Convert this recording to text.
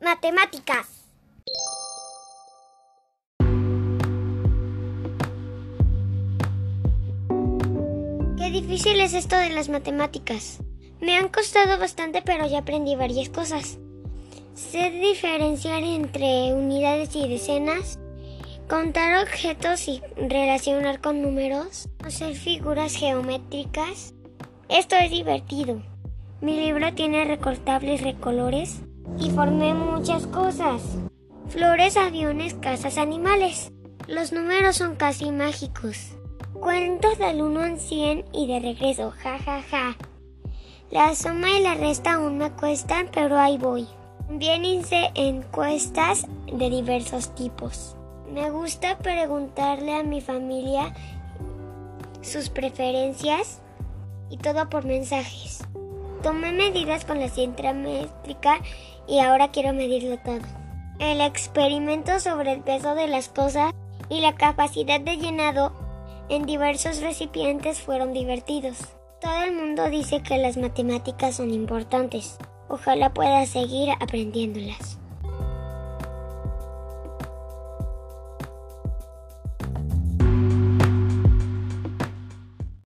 Matemáticas. Qué difícil es esto de las matemáticas. Me han costado bastante, pero ya aprendí varias cosas. Sé diferenciar entre unidades y decenas, contar objetos y relacionar con números, hacer figuras geométricas. Esto es divertido. Mi libro tiene recortables recolores y formé muchas cosas. Flores, aviones, casas, animales. Los números son casi mágicos. Cuentos del 1 al 100 y de regreso, ja ja ja. La suma y la resta aún me cuestan, pero ahí voy. También hice encuestas de diversos tipos. Me gusta preguntarle a mi familia sus preferencias y todo por mensajes. Tomé medidas con la cinta métrica y ahora quiero medirlo todo. El experimento sobre el peso de las cosas y la capacidad de llenado en diversos recipientes fueron divertidos. Todo el mundo dice que las matemáticas son importantes. Ojalá pueda seguir aprendiéndolas.